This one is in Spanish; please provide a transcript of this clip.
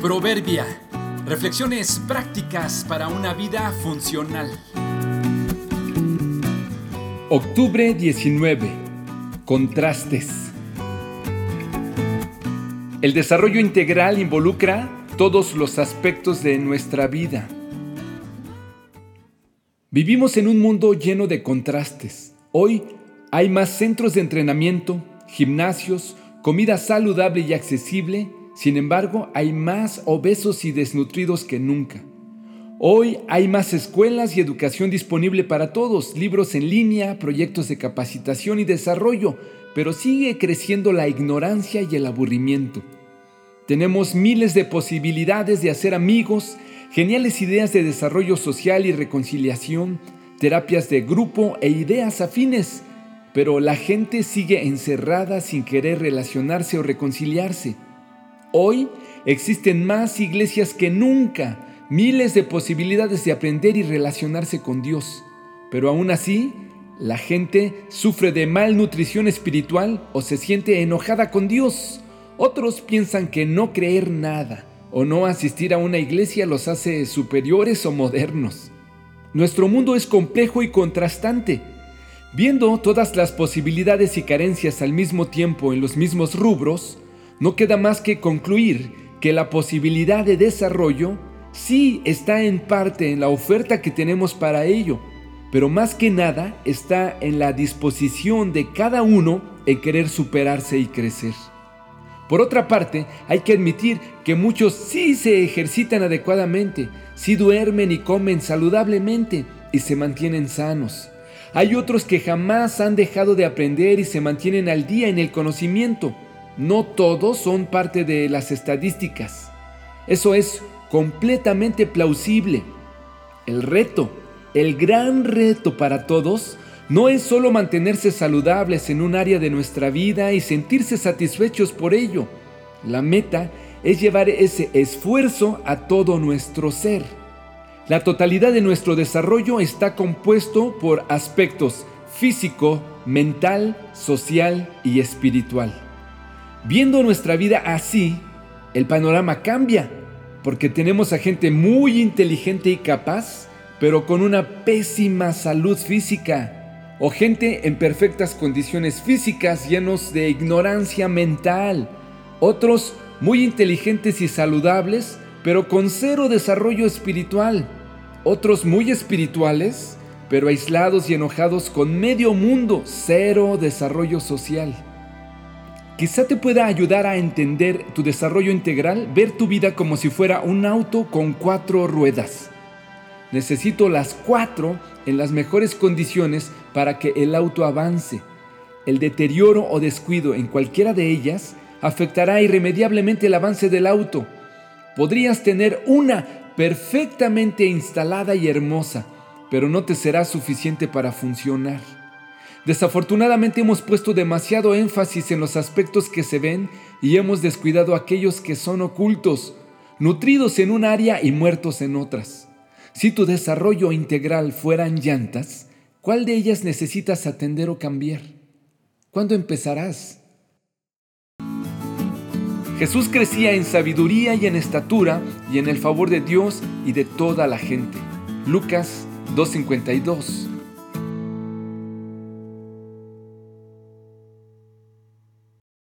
Proverbia. Reflexiones prácticas para una vida funcional. Octubre 19. Contrastes. El desarrollo integral involucra todos los aspectos de nuestra vida. Vivimos en un mundo lleno de contrastes. Hoy hay más centros de entrenamiento, gimnasios, comida saludable y accesible sin embargo, hay más obesos y desnutridos que nunca. Hoy hay más escuelas y educación disponible para todos, libros en línea, proyectos de capacitación y desarrollo, pero sigue creciendo la ignorancia y el aburrimiento. Tenemos miles de posibilidades de hacer amigos, geniales ideas de desarrollo social y reconciliación, terapias de grupo e ideas afines, pero la gente sigue encerrada sin querer relacionarse o reconciliarse. Hoy existen más iglesias que nunca, miles de posibilidades de aprender y relacionarse con Dios. Pero aún así, la gente sufre de malnutrición espiritual o se siente enojada con Dios. Otros piensan que no creer nada o no asistir a una iglesia los hace superiores o modernos. Nuestro mundo es complejo y contrastante. Viendo todas las posibilidades y carencias al mismo tiempo en los mismos rubros, no queda más que concluir que la posibilidad de desarrollo sí está en parte en la oferta que tenemos para ello, pero más que nada está en la disposición de cada uno en querer superarse y crecer. Por otra parte, hay que admitir que muchos sí se ejercitan adecuadamente, sí duermen y comen saludablemente y se mantienen sanos. Hay otros que jamás han dejado de aprender y se mantienen al día en el conocimiento no todos son parte de las estadísticas. Eso es completamente plausible. El reto, el gran reto para todos, no es solo mantenerse saludables en un área de nuestra vida y sentirse satisfechos por ello. La meta es llevar ese esfuerzo a todo nuestro ser. La totalidad de nuestro desarrollo está compuesto por aspectos físico, mental, social y espiritual. Viendo nuestra vida así, el panorama cambia, porque tenemos a gente muy inteligente y capaz, pero con una pésima salud física, o gente en perfectas condiciones físicas llenos de ignorancia mental, otros muy inteligentes y saludables, pero con cero desarrollo espiritual, otros muy espirituales, pero aislados y enojados con medio mundo, cero desarrollo social. Quizá te pueda ayudar a entender tu desarrollo integral, ver tu vida como si fuera un auto con cuatro ruedas. Necesito las cuatro en las mejores condiciones para que el auto avance. El deterioro o descuido en cualquiera de ellas afectará irremediablemente el avance del auto. Podrías tener una perfectamente instalada y hermosa, pero no te será suficiente para funcionar. Desafortunadamente hemos puesto demasiado énfasis en los aspectos que se ven y hemos descuidado aquellos que son ocultos, nutridos en un área y muertos en otras. Si tu desarrollo integral fueran llantas, ¿cuál de ellas necesitas atender o cambiar? ¿Cuándo empezarás? Jesús crecía en sabiduría y en estatura y en el favor de Dios y de toda la gente. Lucas 2.52